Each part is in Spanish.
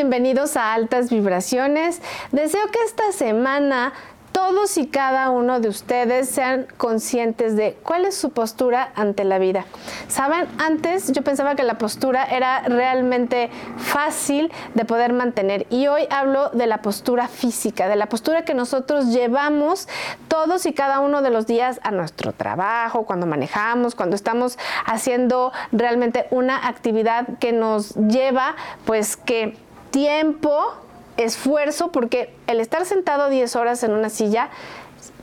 Bienvenidos a Altas Vibraciones. Deseo que esta semana todos y cada uno de ustedes sean conscientes de cuál es su postura ante la vida. Saben, antes yo pensaba que la postura era realmente fácil de poder mantener y hoy hablo de la postura física, de la postura que nosotros llevamos todos y cada uno de los días a nuestro trabajo, cuando manejamos, cuando estamos haciendo realmente una actividad que nos lleva pues que tiempo esfuerzo porque el estar sentado 10 horas en una silla,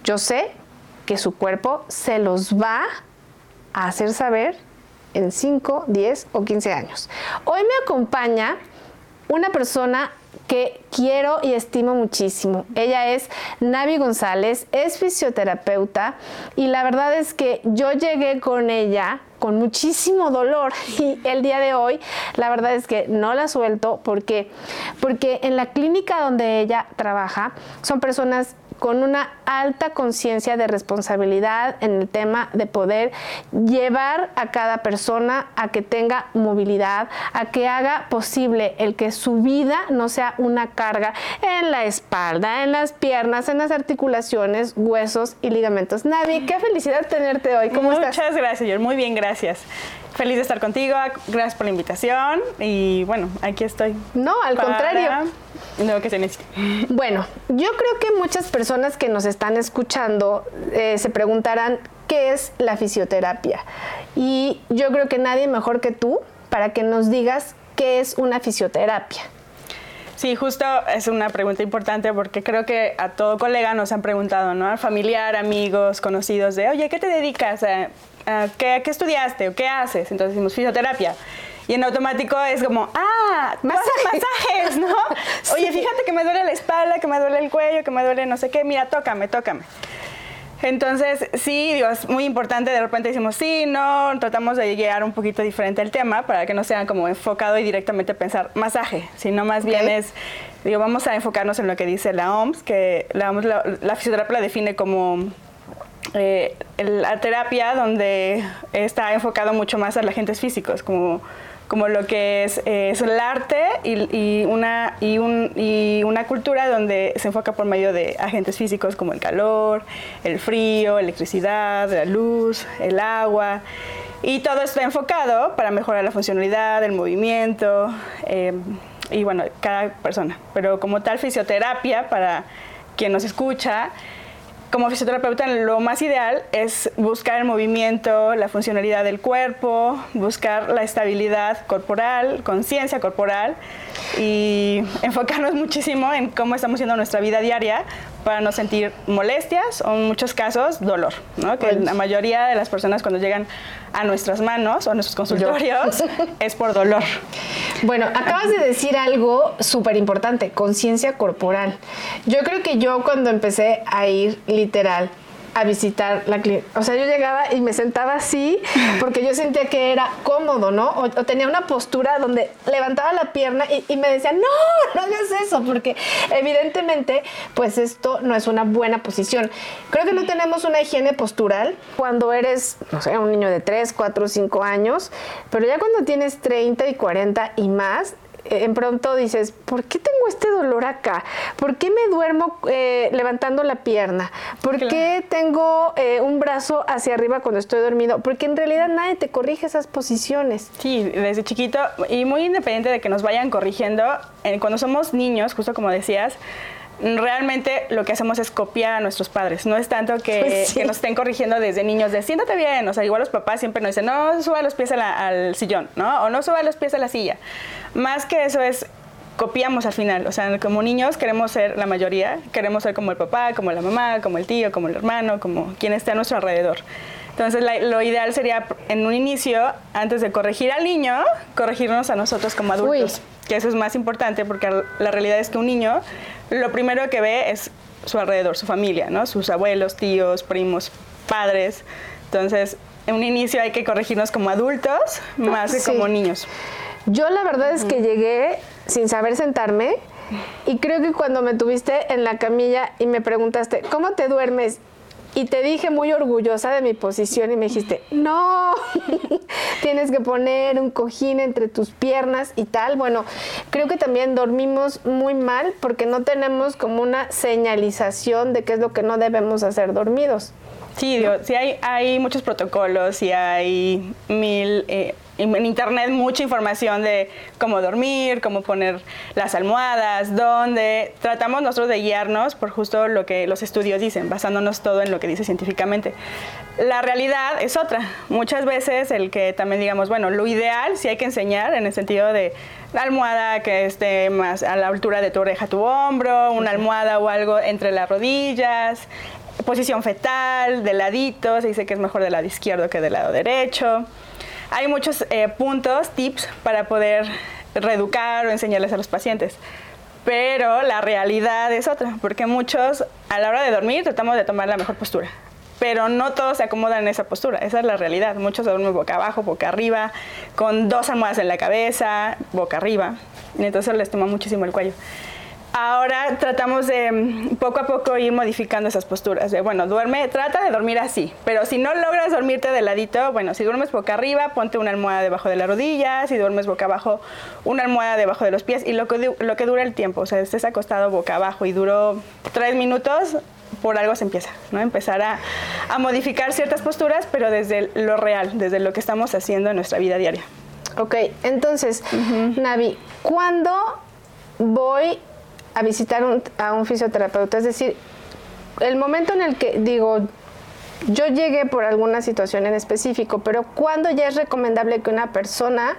yo sé que su cuerpo se los va a hacer saber en 5, 10 o 15 años. Hoy me acompaña una persona que quiero y estimo muchísimo. Ella es Navi González, es fisioterapeuta y la verdad es que yo llegué con ella con muchísimo dolor y el día de hoy la verdad es que no la suelto porque porque en la clínica donde ella trabaja son personas con una alta conciencia de responsabilidad en el tema de poder llevar a cada persona a que tenga movilidad, a que haga posible el que su vida no sea una carga en la espalda, en las piernas, en las articulaciones, huesos y ligamentos. Navi, qué felicidad tenerte hoy. ¿Cómo Muchas estás? Muchas gracias, Muy bien, gracias. Feliz de estar contigo, gracias por la invitación y bueno, aquí estoy. No, al contrario. Lo que se necesita. Bueno, yo creo que muchas personas que nos están escuchando eh, se preguntarán qué es la fisioterapia. Y yo creo que nadie mejor que tú para que nos digas qué es una fisioterapia. Sí, justo es una pregunta importante porque creo que a todo colega nos han preguntado, ¿no? Al familiar, amigos, conocidos, de, oye, ¿qué te dedicas? ¿A, qué, qué, estudiaste o qué haces? Entonces decimos fisioterapia. Y en automático es como, ah, masajes, masajes ¿no? Oye, fíjate que me duele la espalda, que me duele el cuello, que me duele no sé qué, mira, tócame, tócame. Entonces, sí, digo, es muy importante, de repente decimos sí, no, tratamos de llegar un poquito diferente al tema para que no sea como enfocado y directamente pensar masaje, sino más bien es, digo, vamos a enfocarnos en lo que dice la OMS, que la OMS, la, la fisioterapia la define como eh, la terapia donde está enfocado mucho más a los agentes físicos, como como lo que es, es el arte y, una, y, un, y, una cultura donde se enfoca por medio de agentes físicos como el calor, el frío, electricidad, la luz, el agua. Y todo está enfocado para mejorar la funcionalidad, el movimiento eh, y bueno, cada persona. Pero como tal fisioterapia, para quien nos escucha, como fisioterapeuta lo más ideal es buscar el movimiento, la funcionalidad del cuerpo, buscar la estabilidad corporal, conciencia corporal y enfocarnos muchísimo en cómo estamos haciendo nuestra vida diaria para no sentir molestias o en muchos casos dolor, ¿no? que la mayoría de las personas cuando llegan a nuestras manos o a nuestros consultorios es por dolor. Bueno, acabas de decir algo súper importante, conciencia corporal. Yo creo que yo cuando empecé a ir literal a visitar la clínica. O sea, yo llegaba y me sentaba así porque yo sentía que era cómodo, ¿no? O, tenía una postura donde levantaba la pierna y, y, me decían, no, no hagas eso, porque evidentemente, pues esto no es una buena posición. Creo que no tenemos una higiene postural cuando eres, no sé, un niño de 3, 4, 5 años, pero ya cuando tienes 30 y 40 y más, en pronto dices, ¿por qué tengo este dolor acá? ¿Por qué me duermo eh, levantando la pierna? ¿Por qué tengo eh, un brazo hacia arriba cuando estoy dormido? Porque en realidad nadie te corrige esas posiciones. Sí, desde chiquito y muy independiente de que nos vayan corrigiendo, cuando somos niños, justo como decías, realmente lo que hacemos es copiar a nuestros padres. No es tanto que, pues que, nos estén corrigiendo desde niños de siéntate bien. O sea, igual los papás siempre nos dicen, no suba los pies al sillón, ¿no? O no suba los pies a la silla. Más que eso es copiamos al final. O sea, como niños queremos ser la mayoría, queremos ser como el papá, como la mamá, como el tío, como el hermano, como quien esté a nuestro alrededor. Entonces, lo ideal sería en un inicio, antes de corregir al niño, corregirnos a nosotros como adultos. Que eso es más importante porque la realidad es que un niño lo primero que ve es su alrededor, su familia, ¿no? Sus abuelos, tíos, primos, padres. Entonces, en un inicio hay que corregirnos como adultos más que como niños. Yo la verdad es que llegué sin saber sentarme y creo que cuando me tuviste en la camilla y me preguntaste, ¿cómo te duermes? Y te dije muy orgullosa de mi posición y me dijiste, no, tienes que poner un cojín entre tus piernas y tal. Bueno, creo que también dormimos muy mal porque no tenemos como una señalización de qué es lo que no debemos hacer dormidos. Sí, sí hay, hay muchos protocolos y hay mil... Eh, en internet mucha información de cómo dormir, cómo poner las almohadas, dónde. Tratamos nosotros de guiarnos por justo lo que los estudios dicen, basándonos todo en lo que dice científicamente. La realidad es otra. Muchas veces el que también digamos, bueno, lo ideal sí hay que enseñar en el sentido de la almohada que esté más a la altura de tu oreja, tu hombro, una almohada o algo entre las rodillas, posición fetal, de ladito, se dice que es mejor del lado izquierdo que del lado derecho. Hay muchos eh, puntos, tips para poder reeducar o enseñarles a los pacientes. Pero la realidad es otra, porque muchos a la hora de dormir tratamos de tomar la mejor postura. Pero no todos se acomodan en esa postura, esa es la realidad. Muchos duermen boca abajo, boca arriba, con dos almohadas en la cabeza, boca arriba. Y entonces les toma muchísimo el cuello. Ahora tratamos de mm, poco a poco ir modificando esas posturas. De, bueno, duerme, trata de dormir así, pero si no logras dormirte de ladito, bueno, si duermes boca arriba, ponte una almohada debajo de la rodilla, si duermes boca abajo, una almohada debajo de los pies y lo que, lo que dura el tiempo, o sea, estés acostado boca abajo y duró tres minutos, por algo se empieza, ¿no? Empezar a, modificar ciertas posturas, pero desde lo real, desde lo que estamos haciendo en nuestra vida diaria. Ok, entonces, Navi, ¿cuándo voy a visitar a un fisioterapeuta. Es decir, el momento en el que digo, yo llegué por alguna situación en específico, pero ¿cuándo ya es recomendable que una persona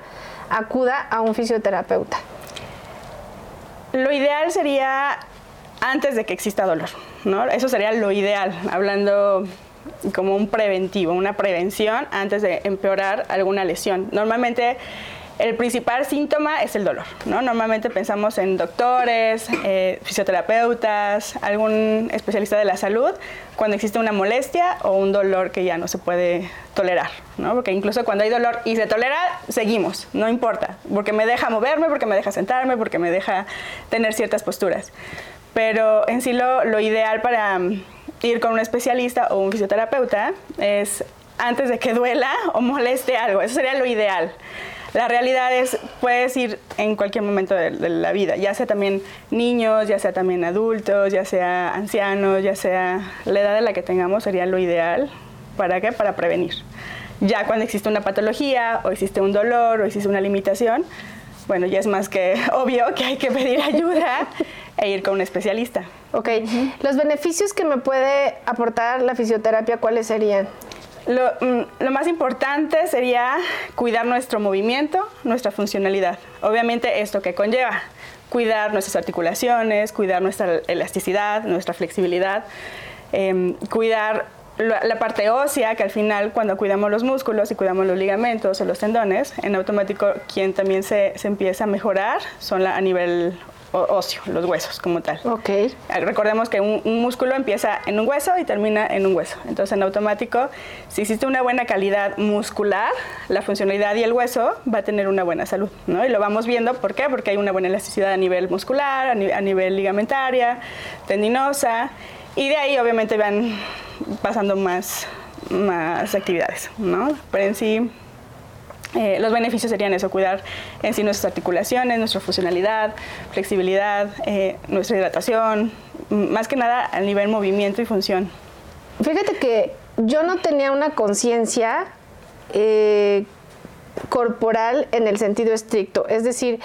acuda a un fisioterapeuta? Lo ideal sería antes de que exista dolor, ¿no? Eso sería lo ideal, hablando como un preventivo, una prevención antes de empeorar alguna lesión. Normalmente el principal síntoma es el dolor, ¿no? Normalmente pensamos en doctores, eh, fisioterapeutas, algún especialista de la salud cuando existe una molestia o un dolor que ya no se puede tolerar, ¿no? Porque incluso cuando hay dolor y se tolera, seguimos, no importa, porque me deja moverme, porque me deja sentarme, porque me deja tener ciertas posturas. Pero en sí lo, ideal para mm, ir con un especialista o un fisioterapeuta es antes de que duela o moleste algo, eso sería lo ideal. La realidad es, puedes ir en cualquier momento de, la vida, ya sea también niños, ya sea también adultos, ya sea ancianos, ya sea la edad de la que tengamos, sería lo ideal. ¿Para qué? Para prevenir. Ya cuando existe una patología, o existe un dolor, o existe una limitación, bueno, ya es más que obvio que hay que pedir ayuda e ir con un especialista. Ok, los beneficios que me puede aportar la fisioterapia, ¿cuáles serían? Mm, lo, más importante sería cuidar nuestro movimiento, nuestra funcionalidad. Obviamente esto que conlleva cuidar nuestras articulaciones, cuidar nuestra elasticidad, nuestra flexibilidad, em, cuidar la, parte ósea, que al final cuando cuidamos los músculos y cuidamos los ligamentos o los tendones, en automático quien también se, se empieza a mejorar son la, a nivel óseo, los huesos como tal. Ok. Recordemos que un, músculo empieza en un hueso y termina en un hueso. Entonces, en automático, si existe una buena calidad muscular, la funcionalidad y el hueso va a tener una buena salud, ¿no? Y lo vamos viendo, ¿por qué? Porque hay una buena elasticidad a nivel muscular, a, nivel ligamentaria, tendinosa, y de ahí obviamente van pasando más, más actividades, ¿no? Pero en sí eh, los beneficios serían eso, cuidar en sí nuestras articulaciones, nuestra funcionalidad, flexibilidad, eh, nuestra hidratación, más que nada a nivel movimiento y función. Fíjate que yo no tenía una conciencia eh, corporal en el sentido estricto, es decir,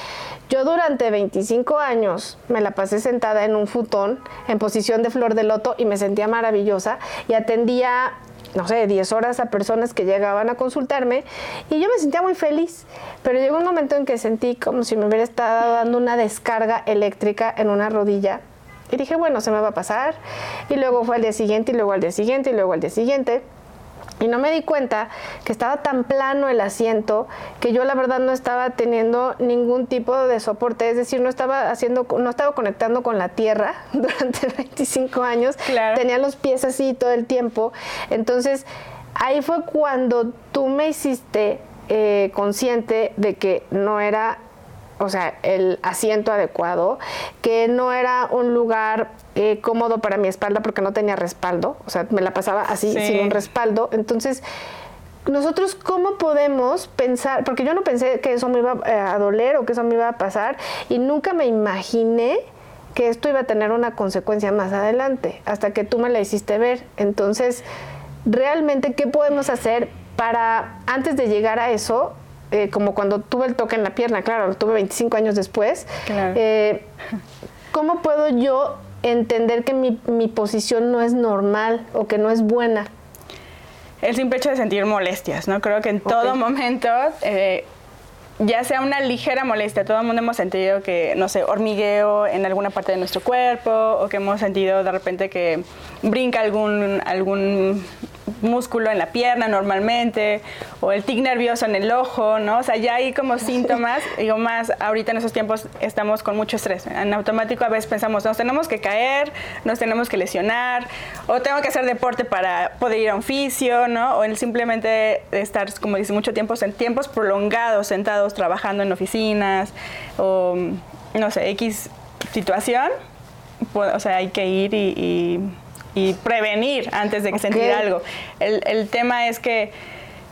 yo durante 25 años me la pasé sentada en un futón en posición de flor de loto y me sentía maravillosa y atendía no sé, 10 horas a personas que llegaban a consultarme y yo me sentía muy feliz, pero llegó un momento en que sentí como si me hubiera estado dando una descarga eléctrica en una rodilla y dije, bueno, se me va a pasar y luego fue al día siguiente y luego al día siguiente y luego al día siguiente y no me di cuenta que estaba tan plano el asiento que yo la verdad no estaba teniendo ningún tipo de soporte, es decir, no estaba haciendo, no estaba conectando con la tierra durante 25 años, tenía los pies así todo el tiempo. Entonces, ahí fue cuando tú me hiciste eh, consciente de que no era o sea, el asiento adecuado, que no era un lugar eh, cómodo para mi espalda porque no tenía respaldo, o sea, me la pasaba así, sin un respaldo. Entonces, nosotros cómo podemos pensar, porque yo no pensé que eso me iba eh, a doler o que eso me iba a pasar y nunca me imaginé que esto iba a tener una consecuencia más adelante, hasta que tú me la hiciste ver. Entonces, realmente, ¿qué podemos hacer para, antes de llegar a eso, eh, como cuando tuve el toque en la pierna, claro, lo tuve 25 años después, eh, ¿cómo puedo yo entender que mi, mi posición no es normal o que no es buena? el simple hecho de sentir molestias, ¿no? Creo que en todo momento, eh, ya sea una ligera molestia, todo el mundo hemos sentido que, no sé, hormigueo en alguna parte de nuestro cuerpo o que hemos sentido de repente que brinca algún, algún músculo en la pierna normalmente, o el tic nervioso en el ojo, ¿no? O sea, ya hay como síntomas, digo más, ahorita en esos tiempos estamos con mucho estrés. En automático a veces pensamos, nos tenemos que caer, nos tenemos que lesionar, o tengo que hacer deporte para poder ir a un fisio, ¿no? O el simplemente estar, como dice, mucho tiempo en tiempos prolongados, sentados trabajando en oficinas, o no sé, X situación, pues, o sea, hay que ir y y prevenir antes de que sentir algo. El, tema es que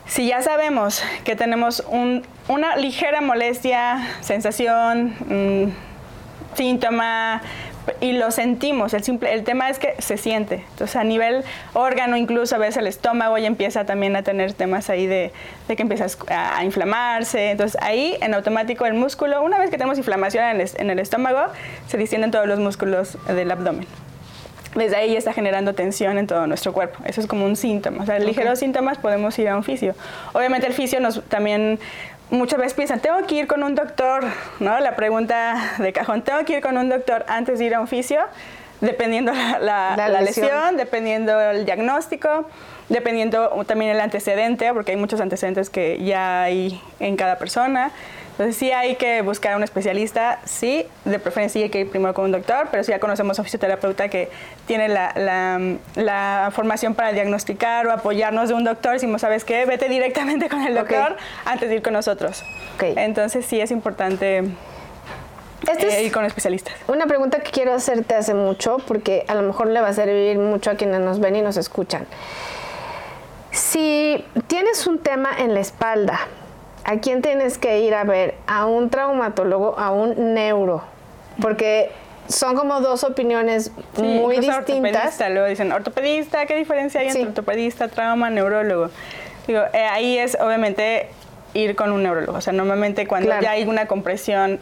si ya sabemos que tenemos una ligera molestia, sensación, mm, síntoma, y lo sentimos, el, simple, el tema es que se siente. Entonces a nivel órgano, incluso a veces el estómago ya empieza también a tener temas ahí de, que empieza a, inflamarse. Entonces ahí en automático el músculo, una vez que tenemos inflamación en el, en el estómago, se distienden todos los músculos del abdomen desde ahí ya está generando tensión en todo nuestro cuerpo. Eso es como un síntoma. O sea, ligeros síntomas podemos ir a un fisio. Obviamente el fisio nos también muchas veces piensan, tengo que ir con un doctor, ¿no? La pregunta de cajón, tengo que ir con un doctor antes de ir a un fisio, dependiendo la, la, lesión. dependiendo el diagnóstico, dependiendo también el antecedente, porque hay muchos antecedentes que ya hay en cada persona. Entonces sí hay que buscar a un especialista, sí, de preferencia hay que ir primero con un doctor, pero si ya conocemos a un fisioterapeuta que tiene la, formación para diagnosticar o apoyarnos de un doctor, decimos, ¿sabes qué? Vete directamente con el doctor antes de ir con nosotros. Entonces sí es importante eh, ir con especialistas. Una pregunta que quiero hacerte hace mucho, porque a lo mejor le va a servir mucho a quienes nos ven y nos escuchan. Si tienes un tema en la espalda, ¿a quién tienes que ir a ver? ¿A un traumatólogo, a un neuro? Porque son como dos opiniones muy distintas. Ortopedista, luego dicen, ortopedista, ¿qué diferencia hay entre ortopedista, trauma, neurólogo? Digo, eh, ahí es obviamente ir con un neurólogo. O sea, normalmente cuando ya hay una compresión,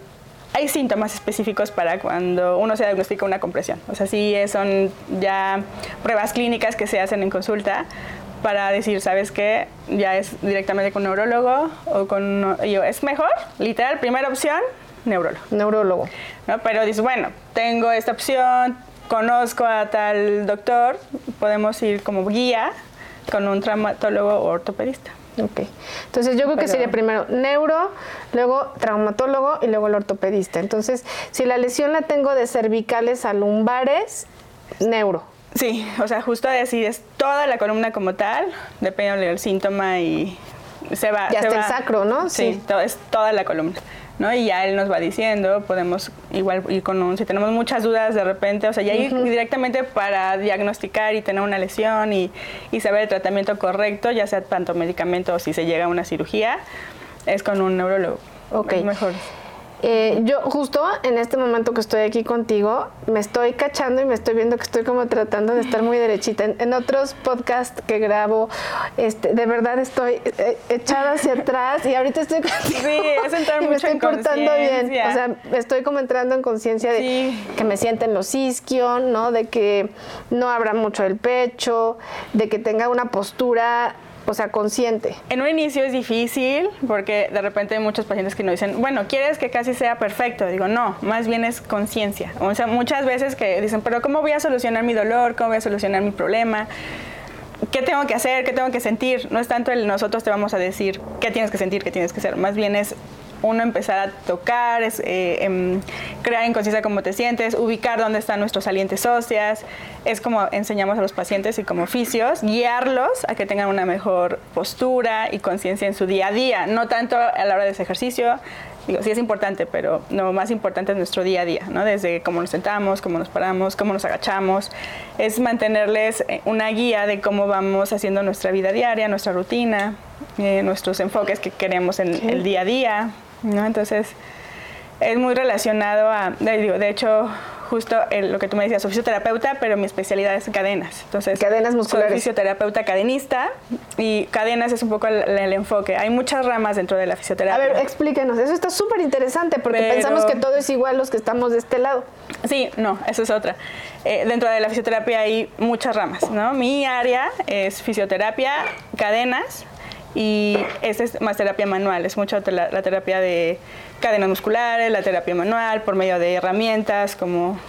hay síntomas específicos para cuando uno se diagnostica una compresión. O sea, sí son ya pruebas clínicas que se hacen en consulta para decir, ¿sabes qué? Ya es directamente con un neurólogo o con... Yo, es mejor, literal, primera opción, neurólogo. Neurólogo. ¿No? Pero dices, bueno, tengo esta opción, conozco a tal doctor, podemos ir como guía con un traumatólogo o ortopedista. Ok. Entonces yo creo que sería primero neuro, luego traumatólogo y luego el ortopedista. Entonces, si la lesión la tengo de cervicales a lumbares, neuro. Sí, o sea, justo decir, es toda la columna como tal, depende del síntoma y se va. Ya está el sacro, ¿no? Sí, es toda la columna. ¿no? Y ya él nos va diciendo, podemos igual ir con un, si tenemos muchas dudas de repente, o sea, ya ir directamente para diagnosticar y tener una lesión y, y, saber el tratamiento correcto, ya sea tanto medicamento o si se llega a una cirugía, es con un neurólogo. Ok. Es mejor. Eh, yo justo en este momento que estoy aquí contigo, me estoy cachando y me estoy viendo que estoy como tratando de estar muy derechita. En, otros podcasts que grabo, este, de verdad estoy eh, echada hacia atrás y ahorita estoy contigo. Sí, es entrar mucho me estoy portando bien. O sea, estoy como entrando en conciencia de que me sienten los isquion, ¿no? De que no abra mucho el pecho, de que tenga una postura o sea, consciente. En un inicio es difícil porque de repente hay muchos pacientes que nos dicen, bueno, ¿quieres que casi sea perfecto? Digo, no, más bien es conciencia. O sea, muchas veces que dicen, pero ¿cómo voy a solucionar mi dolor? ¿Cómo voy a solucionar mi problema? ¿Qué tengo que hacer? ¿Qué tengo que sentir? No es tanto el nosotros te vamos a decir qué tienes que sentir, qué tienes que hacer. Más bien es uno empezar a tocar, es, eh, em, crear en conciencia cómo te sientes, ubicar dónde están nuestros salientes óseas, es como enseñamos a los pacientes y como oficios, guiarlos a que tengan una mejor postura y conciencia en su día a día, no tanto a la hora de ese ejercicio, digo, sí es importante, pero lo más importante es nuestro día a día, ¿no? Desde cómo nos sentamos, cómo nos paramos, cómo nos agachamos, es mantenerles eh, una guía de cómo vamos haciendo nuestra vida diaria, nuestra rutina, eh, nuestros enfoques que queremos en el día a día, ¿no? Entonces, es muy relacionado a, digo, de hecho, justo lo que tú me decías, soy fisioterapeuta, pero mi especialidad es cadenas. Entonces, cadenas musculares. Soy fisioterapeuta cadenista y cadenas es un poco el, enfoque. Hay muchas ramas dentro de la fisioterapia. A ver, explíquenos. Eso está súper interesante porque pensamos que todo es igual los que estamos de este lado. Sí, no, eso es otra. Eh, dentro de la fisioterapia hay muchas ramas, ¿no? Mi área es fisioterapia, cadenas, y esta es más terapia manual, es mucho la, terapia de cadenas musculares, la terapia manual por medio de herramientas como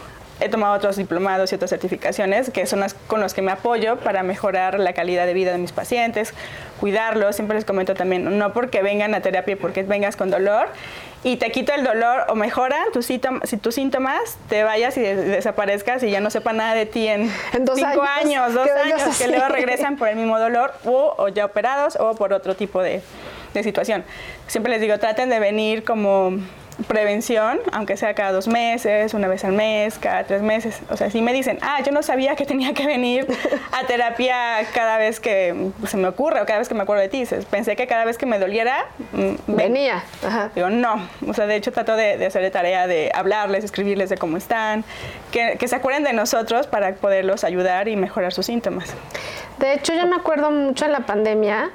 he tomado otros diplomados y otras certificaciones que son las con los que me apoyo para mejorar la calidad de vida de mis pacientes, cuidarlos. Siempre les comento también, no porque vengan a terapia porque vengas con dolor y te quito el dolor o mejora tus síntomas, si tus síntomas, te vayas y desaparezcas y ya no sepa nada de ti en, cinco años, dos años, que luego regresan por el mismo dolor o, ya operados o por otro tipo de, de situación. Siempre les digo, traten de venir como prevención, aunque sea cada dos meses, una vez al mes, cada tres meses. O sea, si me dicen, ah, yo no sabía que tenía que venir a terapia cada vez que se me ocurre o cada vez que me acuerdo de ti. Pensé que cada vez que me doliera, mm, venía. Digo, no. O sea, de hecho trato de, de hacer tarea de hablarles, escribirles de cómo están, que, que se acuerden de nosotros para poderlos ayudar y mejorar sus síntomas. De hecho, yo me acuerdo mucho en la pandemia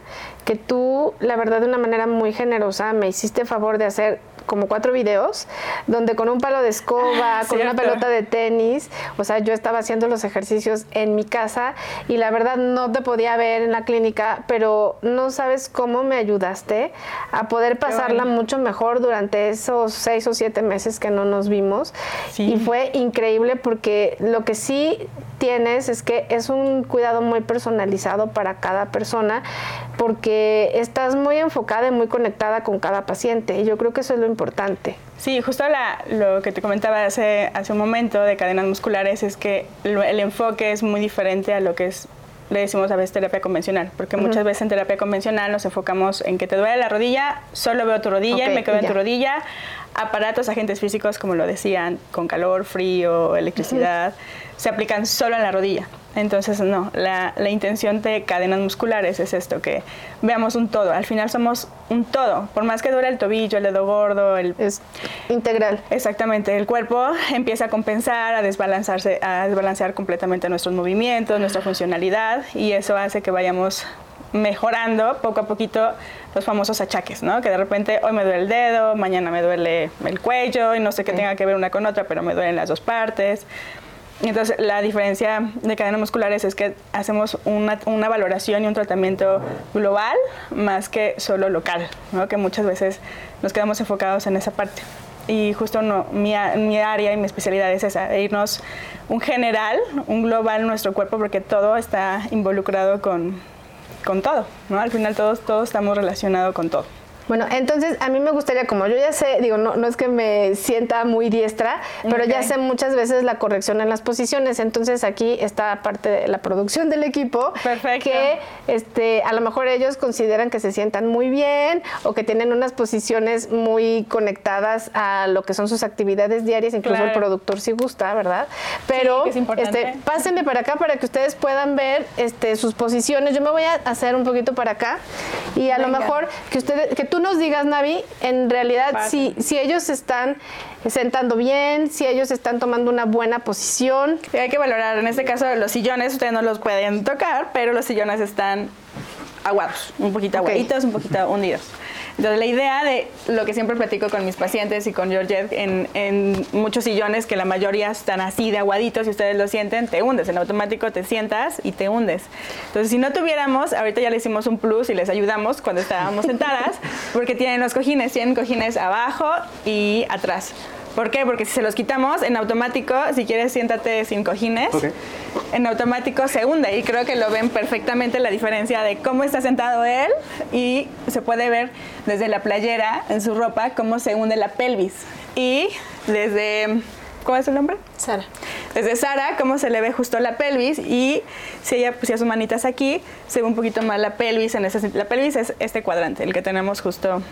que tú, la verdad, de una manera muy generosa, me hiciste favor de hacer como cuatro videos donde con un palo de escoba, con una pelota de tenis, o sea, yo estaba haciendo los ejercicios en mi casa y la verdad no te podía ver en la clínica, pero no sabes cómo me ayudaste a poder pasarla mucho mejor durante esos seis o siete meses que no nos vimos. Y fue increíble porque lo que sí tienes es que es un cuidado muy personalizado para cada persona porque estás muy enfocada y muy conectada con cada paciente. Y yo creo que eso es lo importante. Sí, justo lo que te comentaba hace, hace un momento de cadenas musculares es que el enfoque es muy diferente a lo que es le decimos a veces terapia convencional, porque muchas veces en terapia convencional nos enfocamos en que te duele la rodilla, solo veo tu rodilla y me quedo en tu rodilla, aparatos, agentes físicos, como lo decían, con calor, frío, electricidad, se aplican solo en la rodilla. Entonces, no, la, la, intención de cadenas musculares es esto, que veamos un todo. Al final somos un todo. Por más que duele el tobillo, el dedo gordo, el... Es integral. Exactamente. El cuerpo empieza a compensar, a desbalancearse, a desbalancear completamente nuestros movimientos, nuestra funcionalidad, y eso hace que vayamos mejorando poco a poquito los famosos achaques, ¿no? Que de repente hoy me duele el dedo, mañana me duele el cuello y no sé qué tenga que ver una con otra, pero me duelen las dos partes. Entonces, la diferencia de cadenas musculares es que hacemos una, valoración y un tratamiento global más que solo local, que muchas veces nos quedamos enfocados en esa parte. Y justo no, mi, mi área y mi especialidad es esa, irnos un general, un global en nuestro cuerpo, porque todo está involucrado con, con todo, ¿no? Al final todos, todos estamos relacionados con todo. Bueno, entonces a mí me gustaría, como yo ya sé, digo, no, no es que me sienta muy diestra, pero ya sé muchas veces la corrección en las posiciones. Entonces aquí está parte de la producción del equipo. Perfecto. Que este, a lo mejor ellos consideran que se sientan muy bien o que tienen unas posiciones muy conectadas a lo que son sus actividades diarias, incluso el productor si gusta, ¿verdad? Pero sí, es este, pásenme para acá para que ustedes puedan ver este, sus posiciones. Yo me voy a hacer un poquito para acá y a lo mejor que ustedes, que tú tú nos digas, Navi, en realidad, si, si ellos están sentando bien, si ellos están tomando una buena posición. hay que valorar, en este caso, los sillones, ustedes no los pueden tocar, pero los sillones están aguados, un poquito aguaditos, un poquito hundidos. Entonces, la idea de lo que siempre platico con mis pacientes y con Georgette en, en, muchos sillones, que la mayoría están así de aguaditos y ustedes lo sienten, te hundes. En automático te sientas y te hundes. Entonces, si no tuviéramos, ahorita ya le hicimos un plus y les ayudamos cuando estábamos sentadas, porque tienen los cojines, tienen cojines abajo y atrás. ¿Por qué? Porque si se los quitamos en automático, si quieres siéntate sin cojines, en automático se hunde y creo que lo ven perfectamente la diferencia de cómo está sentado él y se puede ver desde la playera en su ropa cómo se hunde la pelvis y desde ¿Cómo es su nombre? Sara. Desde Sara, cómo se le ve justo la pelvis y si ella pusiera sus manitas aquí, se ve un poquito más la pelvis en ese La pelvis es este cuadrante, el que tenemos justo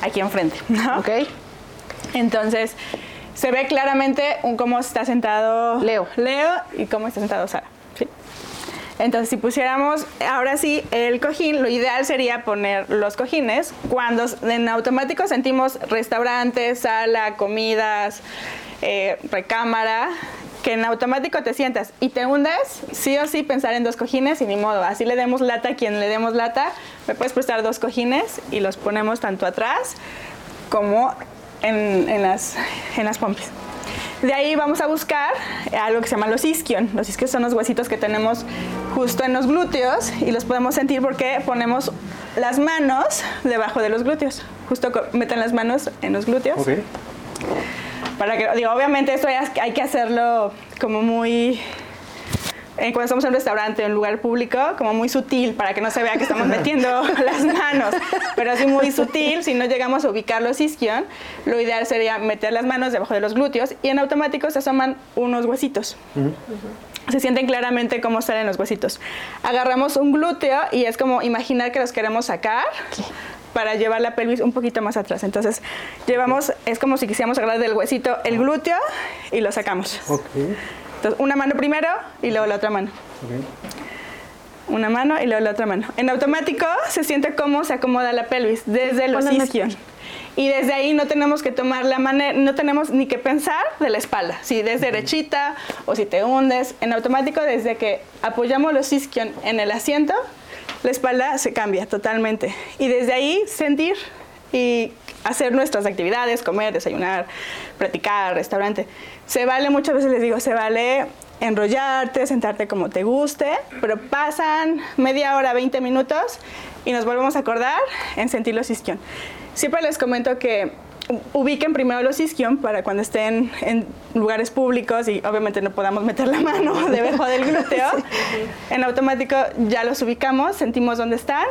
aquí enfrente. ¿no? Ok. Entonces, se ve claramente un cómo está sentado Leo. Leo y cómo está sentado Sara. ¿sí? Entonces, si pusiéramos ahora sí el cojín, lo ideal sería poner los cojines cuando en automático sentimos restaurantes, sala, comidas, eh, recámara, que en automático te sientas y te hundes, sí o sí pensar en dos cojines y ni modo. Así le demos lata a quien le demos lata, me puedes prestar dos cojines y los ponemos tanto atrás como en, en las, en las pompis. De ahí vamos a buscar algo que se llama los isquion. Los isquion son los huesitos que tenemos justo en los glúteos y los podemos sentir porque ponemos las manos debajo de los glúteos. Justo meten las manos en los glúteos. Ok. Para que, digo, obviamente esto hay que hacerlo como muy eh, cuando estamos en un restaurante o en un lugar público, como muy sutil para que no se vea que estamos metiendo las manos, pero así muy sutil, si no llegamos a ubicar los isquion, lo ideal sería meter las manos debajo de los glúteos y en automático se asoman unos huesitos. Se sienten claramente cómo salen los huesitos. Agarramos un glúteo y es como imaginar que los queremos sacar para llevar la pelvis un poquito más atrás. Entonces, llevamos, es como si quisiéramos agarrar del huesito el glúteo y lo sacamos. Ok. Entonces, una mano primero y luego la otra mano. Una mano y luego la otra mano. En automático se siente cómo se acomoda la pelvis desde los isquion. Y desde ahí no tenemos que tomar la manera, no tenemos ni que pensar de la espalda. Si es derechita o si te hundes. En automático, desde que apoyamos los isquion en el asiento, la espalda se cambia totalmente. Y desde ahí sentir y hacer nuestras actividades, comer, desayunar, practicar, restaurante. Se vale, muchas veces les digo, se vale enrollarte, sentarte como te guste, pero pasan media hora, 20 minutos y nos volvemos a acordar en sentir los isquion. Siempre les comento que ubiquen primero los isquion para cuando estén en lugares públicos y obviamente no podamos meter la mano debajo del glúteo. En automático ya los ubicamos, sentimos dónde están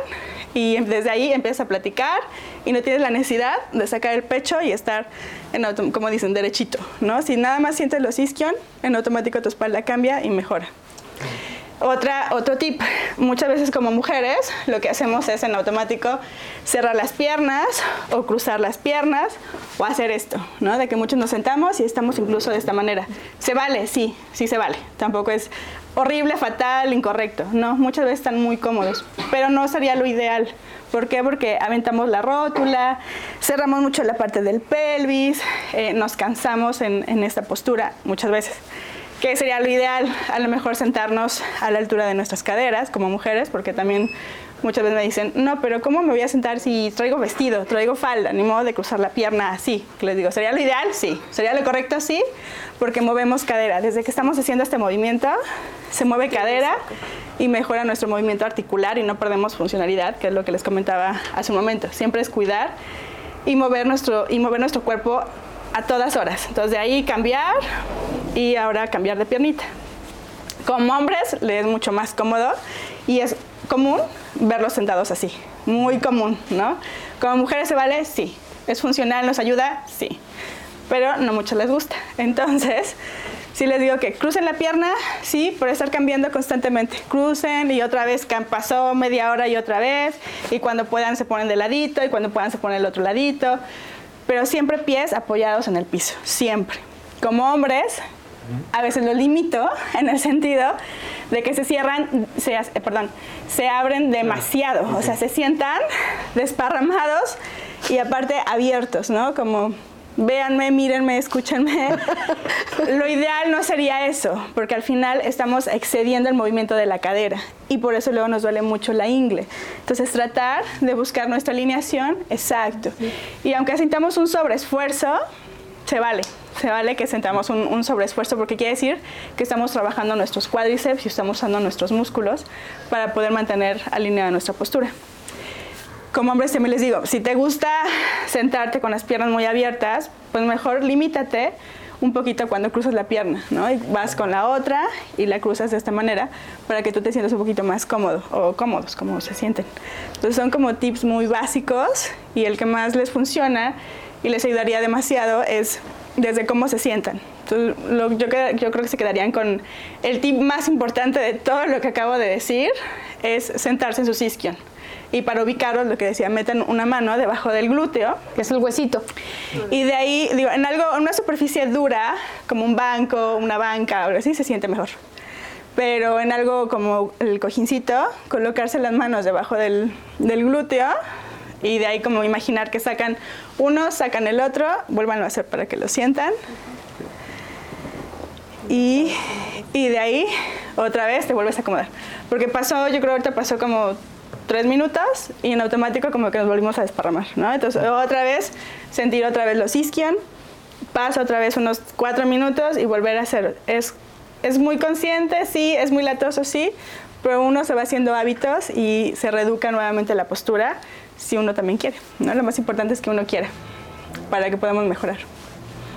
y desde ahí empiezas a platicar y no tienes la necesidad de sacar el pecho y estar, en como dicen, derechito. ¿no? Si nada más sientes los isquion, en automático tu espalda cambia y mejora. Otra, otro tip, muchas veces como mujeres lo que hacemos es en automático cerrar las piernas o cruzar las piernas o hacer esto, ¿no? De que muchos nos sentamos y estamos incluso de esta manera. ¿Se vale? Sí, sí se vale. Tampoco es horrible, fatal, incorrecto. No, muchas veces están muy cómodos, pero no sería lo ideal. ¿Por qué? Porque aventamos la rótula, cerramos mucho la parte del pelvis, eh, nos cansamos en, en esta postura muchas veces. ¿Qué sería lo ideal? A lo mejor sentarnos a la altura de nuestras caderas como mujeres, porque también muchas veces me dicen, no, pero ¿cómo me voy a sentar si traigo vestido, traigo falda? Ni modo de cruzar la pierna así. Les digo, ¿sería lo ideal? Sí. ¿Sería lo correcto? Sí, porque movemos cadera. Desde que estamos haciendo este movimiento, se mueve cadera y mejora nuestro movimiento articular y no perdemos funcionalidad, que es lo que les comentaba hace un momento. Siempre es cuidar y mover nuestro, y mover nuestro cuerpo a todas horas. Entonces de ahí cambiar y ahora cambiar de piernita. Como hombres les es mucho más cómodo y es común verlos sentados así, muy común, ¿no? Como mujeres se vale, sí. Es funcional, nos ayuda, sí. Pero no mucho les gusta. Entonces, sí les digo que crucen la pierna, sí, por estar cambiando constantemente. Crucen y otra vez pasó media hora y otra vez. Y cuando puedan se ponen de ladito y cuando puedan se ponen el otro ladito. Pero siempre pies apoyados en el piso, siempre. Como hombres, a veces lo limito en el sentido de que se cierran, se, eh, perdón, se abren demasiado, o sea, se sientan desparramados y aparte abiertos, ¿no? Como véanme, mírenme, escúchenme. Lo ideal no sería eso, porque al final estamos excediendo el movimiento de la cadera y por eso luego nos duele mucho la ingle. Entonces tratar de buscar nuestra alineación exacto. Y aunque sintamos un sobreesfuerzo, se vale, se vale que sentamos un, un sobreesfuerzo porque quiere decir que estamos trabajando nuestros cuádriceps y estamos usando nuestros músculos para poder mantener alineada nuestra postura. Como hombres también les digo, si te gusta sentarte con las piernas muy abiertas, pues mejor limítate un poquito cuando cruzas la pierna, ¿no? Y vas con la otra y la cruzas de esta manera para que tú te sientas un poquito más cómodo o cómodos, como se sienten. Entonces son como tips muy básicos y el que más les funciona y les ayudaría demasiado es desde cómo se sientan. Entonces, lo- yo, cre- yo creo que se quedarían con el tip más importante de todo lo que acabo de decir, es sentarse en su isquion. Y para ubicarlos, lo que decía, metan una mano debajo del glúteo. Que es el huesito. Y de ahí, digo, en algo, en una superficie dura, como un banco, una banca, algo así, se siente mejor. Pero en algo como el cojincito, colocarse las manos debajo del, del glúteo y de ahí como imaginar que sacan uno, sacan el otro, vuelvan a hacer para que lo sientan. Y, y de ahí otra vez te vuelves a acomodar. Porque pasó, yo creo ahorita pasó como tres minutos y en automático como que nos volvimos a desparramar, ¿no? Entonces otra vez sentir otra vez los isquion, pasa otra vez unos cuatro minutos y volver a hacer. Es, es muy consciente, sí, es muy latoso, sí, pero uno se va haciendo hábitos y se reeduca nuevamente la postura si uno también quiere, ¿no? Lo más importante es que uno quiera para que podamos mejorar.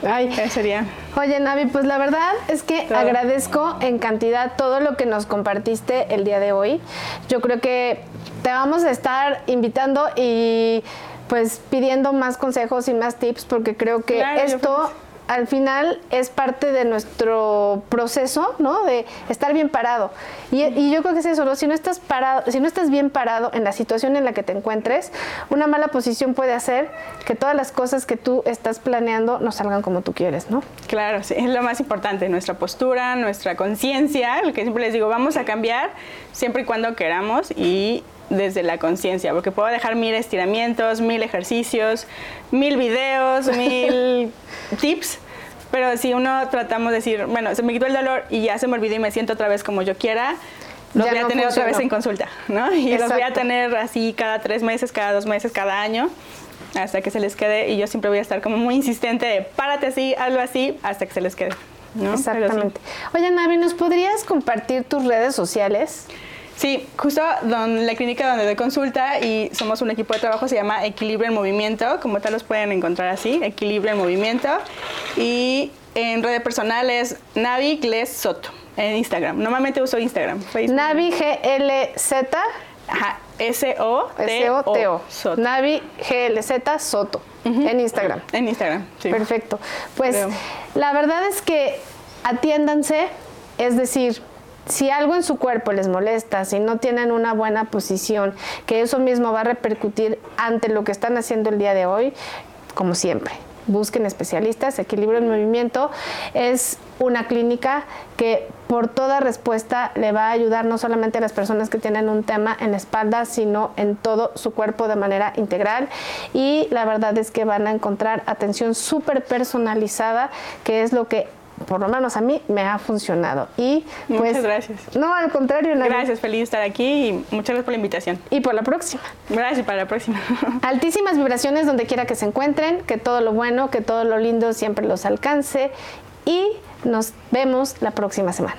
Ay, Eso sería. Oye, Navi, pues la verdad es que Todo. agradezco en cantidad todo lo que nos compartiste el día de hoy. Yo creo que te vamos a estar invitando y pues pidiendo más consejos y más tips porque creo que Claro, esto. Al final es parte de nuestro proceso, ¿no? De estar bien parado. Y, yo creo que es eso, ¿no? Si no estás parado, si no estás bien parado en la situación en la que te encuentres, una mala posición puede hacer que todas las cosas que tú estás planeando no salgan como tú quieres, ¿no? Claro, es lo más importante, nuestra postura, nuestra conciencia, lo que siempre les digo, vamos a cambiar siempre y cuando queramos y desde la conciencia, porque puedo dejar mil estiramientos, mil ejercicios, mil videos, mil tips, pero si uno tratamos de decir, bueno, se me quitó el dolor y ya se me olvidó y me siento otra vez como yo quiera, los Ya voy a no tener otra vez en consulta, ¿no? Y los voy a tener así cada tres meses, cada dos meses, cada año hasta que se les quede y yo siempre voy a estar como muy insistente de párate así, hazlo así, hasta que se les quede. ¿no? Sí. Exactamente. Oye, Navi, ¿nos podrías compartir tus redes sociales? Sí, justo don, la clínica donde doy consulta y somos un equipo de trabajo se llama Equilibrio en Movimiento, como tal los pueden encontrar así, Equilibrio en Movimiento. Y en redes personales, Navi Gles Soto, en Instagram. Normalmente uso Instagram, Facebook. Navi GLZ Ajá, S-O-T-O. S-O-T-O. Soto. Navi GLZ Soto en Instagram. En Instagram, sí. Perfecto. Pues Creo. la verdad es que atiéndanse, es decir, si algo en su cuerpo les molesta, si no tienen una buena posición, que eso mismo va a repercutir ante lo que están haciendo el día de hoy, como siempre. Busquen especialistas, Equilibrio en Movimiento es una clínica que por toda respuesta le va a ayudar no solamente a las personas que tienen un tema en la espalda, sino en todo su cuerpo de manera integral. Y la verdad es que van a encontrar atención súper personalizada, que es lo que por lo menos a mí me ha funcionado. Y pues, Muchas gracias. No, al contrario. Gracias, feliz de estar aquí y muchas gracias por la invitación. Y por la próxima. Gracias para la próxima. Altísimas vibraciones donde quiera que se encuentren, que todo lo bueno, que todo lo lindo siempre los alcance y nos vemos la próxima semana.